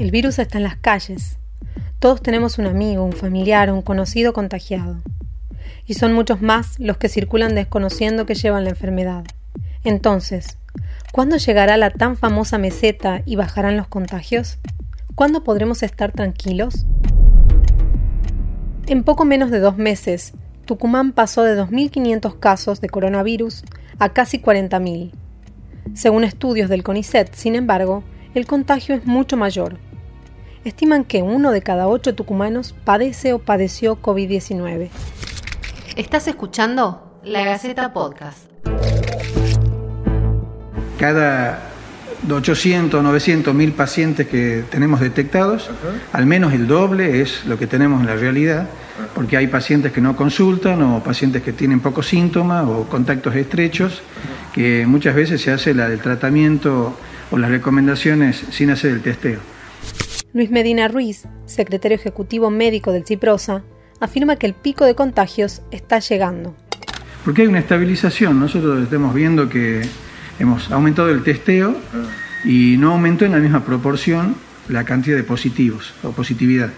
El virus está en las calles. Todos tenemos un amigo, un familiar un conocido contagiado. Y son muchos más los que circulan desconociendo que llevan la enfermedad. Entonces, ¿cuándo llegará la tan famosa meseta y bajarán los contagios? ¿Cuándo podremos estar tranquilos? En poco menos de dos meses, Tucumán pasó de 2.500 casos de coronavirus a casi 40.000. Según estudios del CONICET, sin embargo, el contagio es mucho mayor. Estiman que uno de cada ocho tucumanos padece o padeció COVID-19. Estás escuchando La Gaceta Podcast. Cada 800, 900 mil pacientes que tenemos detectados, al menos el doble es lo que tenemos en la realidad porque hay pacientes que no consultan o pacientes que tienen pocos síntomas o contactos estrechos, que muchas veces se hace la del tratamiento o las recomendaciones sin hacer el testeo. Luis Medina Ruiz, secretario ejecutivo médico del CIPROSA, afirma que el pico de contagios está llegando. Porque hay una estabilización, nosotros estamos viendo que hemos aumentado el testeo y no aumentó en la misma proporción la cantidad de positivos o positividad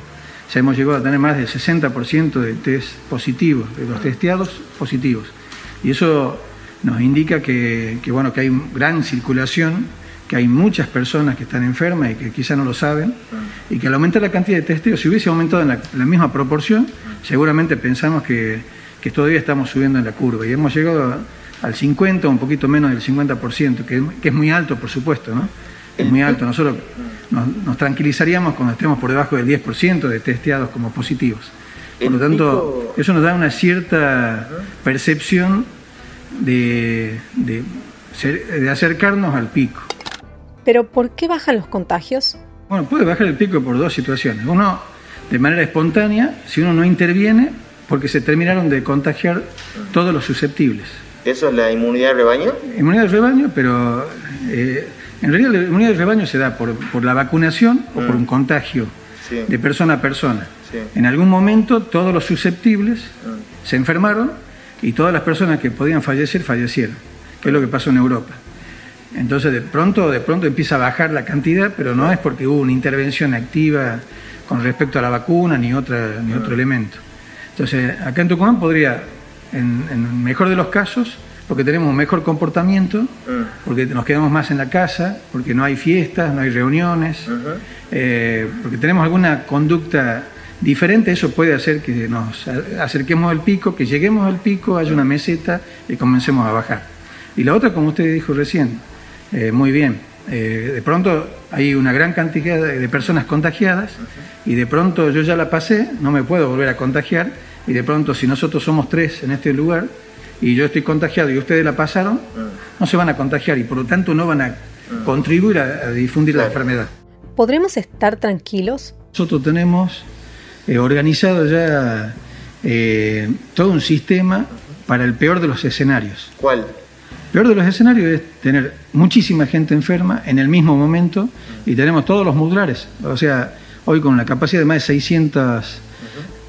ya hemos llegado a tener más del 60% de test positivos, de los testeados positivos. Y eso nos indica que, bueno, que hay gran circulación, que hay muchas personas que están enfermas y que quizá no lo saben, y que al aumentar la cantidad de testeos, si hubiese aumentado en la, misma proporción, seguramente pensamos que, todavía estamos subiendo en la curva. Y hemos llegado al 50, un poquito menos del 50%, que, que es muy alto, por supuesto, ¿no? Es muy alto. Nosotros nos, tranquilizaríamos cuando estemos por debajo del 10% de testeados como positivos. Por lo tanto, eso nos da una cierta percepción de, de, acercarnos al pico. ¿Pero por qué bajan los contagios? Bueno, puede bajar el pico por dos situaciones. Uno, de manera espontánea, si uno no interviene, porque se terminaron de contagiar todos los susceptibles. ¿Eso es la inmunidad de rebaño? Inmunidad de rebaño, pero eh, en realidad la inmunidad de rebaño se da por, la vacunación o por mm. un contagio de persona a persona. En algún momento todos los susceptibles mm. se enfermaron y todas las personas que podían fallecer fallecieron, que es lo que pasó en Europa. Entonces de pronto, de pronto empieza a bajar la cantidad, pero no es porque hubo una intervención activa con respecto a la vacuna ni, otra, ni otro elemento. Entonces acá en Tucumán podría, en, en el mejor de los casos, porque tenemos un mejor comportamiento, mm. porque nos quedamos más en la casa, porque no hay fiestas, no hay reuniones, eh, porque tenemos alguna conducta diferente, eso puede hacer que nos acerquemos al pico, que lleguemos al pico, haya una meseta y comencemos a bajar. Y la otra, como usted dijo recién, eh, muy bien, eh, de pronto hay una gran cantidad de personas contagiadas y de pronto yo ya la pasé, no me puedo volver a contagiar y de pronto si nosotros somos tres en este lugar, y yo estoy contagiado y ustedes la pasaron, no se van a contagiar y por lo tanto no van a contribuir a, difundir la enfermedad. ¿Podremos estar tranquilos? Nosotros tenemos eh, organizado ya eh, todo un sistema para el peor de los escenarios. ¿Cuál? Peor de los escenarios es tener muchísima gente enferma en el mismo momento y tenemos todos los modulares. O sea, hoy con la capacidad de más de 600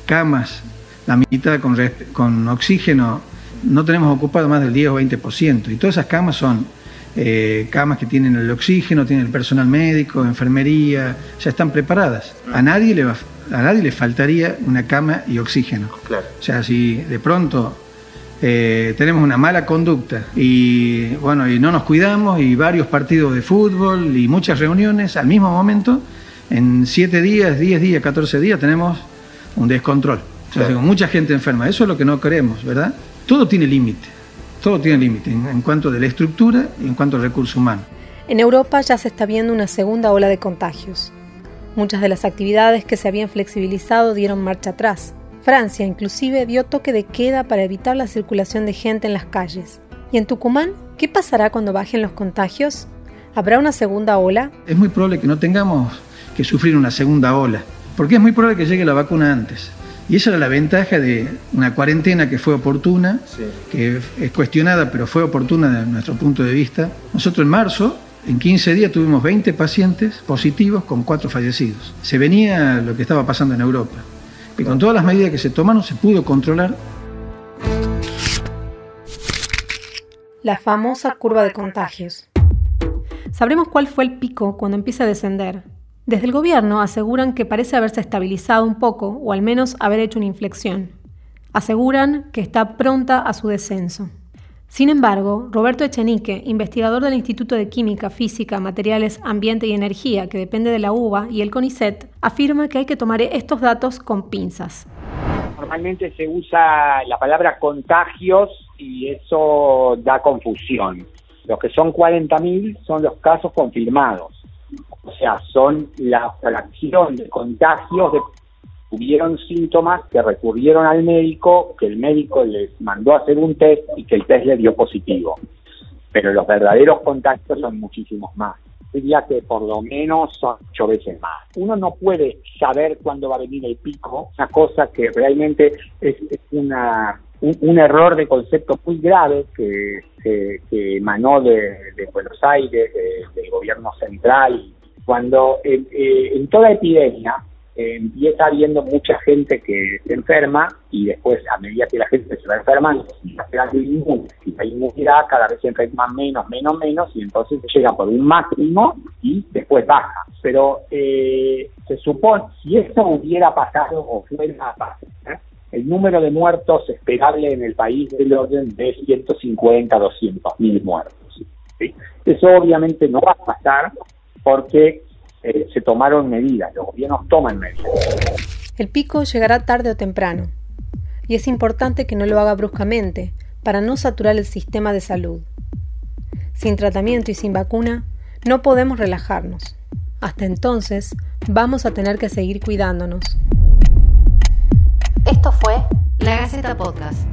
camas, la mitad con, con oxígeno no tenemos ocupado más del 10 o 20%. Y todas esas camas son eh, camas que tienen el oxígeno, tienen el personal médico, enfermería, ya están preparadas. A nadie le, a nadie le faltaría una cama y oxígeno. O sea, si de pronto eh, tenemos una mala conducta y bueno y no nos cuidamos y varios partidos de fútbol y muchas reuniones al mismo momento, en 7 días, 10 días, 14 días tenemos un descontrol. O sea, mucha gente enferma. Eso es lo que no queremos, ¿verdad? todo tiene límite, todo tiene límite en, cuanto de la estructura y en cuanto al recurso humano. En Europa ya se está viendo una segunda ola de contagios. Muchas de las actividades que se habían flexibilizado dieron marcha atrás. Francia inclusive dio toque de queda para evitar la circulación de gente en las calles. ¿Y en Tucumán qué pasará cuando bajen los contagios? ¿Habrá una segunda ola? Es muy probable que no tengamos que sufrir una segunda ola, porque es muy probable que llegue la vacuna antes. Y esa era la ventaja de una cuarentena que fue oportuna, que es cuestionada, pero fue oportuna desde nuestro punto de vista. Nosotros en marzo, en 15 días, tuvimos 20 pacientes positivos con 4 fallecidos. Se venía lo que estaba pasando en Europa. Y con todas las medidas que se tomaron se pudo controlar. La famosa curva de contagios. Sabremos cuál fue el pico cuando empieza a descender. Desde el gobierno aseguran que parece haberse estabilizado un poco, o al menos haber hecho una inflexión. Aseguran que está pronta a su descenso. Sin embargo, Roberto Echenique, investigador del Instituto de Química, Física, Materiales, Ambiente y Energía, que depende de la UBA y el CONICET, afirma que hay que tomar estos datos con pinzas. Normalmente se usa la palabra contagios y eso da confusión. Los que son 40.000 son los casos confirmados. O sea, son la fracción de contagios de tuvieron síntomas que recurrieron al médico, que el médico les mandó a hacer un test y que el test le dio positivo. Pero los verdaderos contagios son muchísimos más. Diría que por lo menos son ocho veces más. Uno no puede saber cuándo va a venir el pico, una cosa que realmente es, una un, error de concepto muy grave que, que, emanó de, Buenos Aires, del gobierno central, cuando en, eh, en toda epidemia eh, empieza habiendo mucha gente que se enferma y después a medida que la gente se va enfermando y la inmunidad cada vez se enferma menos, menos, menos y entonces llega por un máximo y después baja. Pero eh, se supone, si eso hubiera pasado o fuera a pasar, el número de muertos esperable en el país del orden de 150, 200 mil muertos. Eso obviamente no va a pasar porque eh, se tomaron medidas, los gobiernos toman medidas. El pico llegará tarde o temprano, y es importante que no lo haga bruscamente para no saturar el sistema de salud. Sin tratamiento y sin vacuna, no podemos relajarnos. Hasta entonces, vamos a tener que seguir cuidándonos. Esto fue La Gaceta Podcast.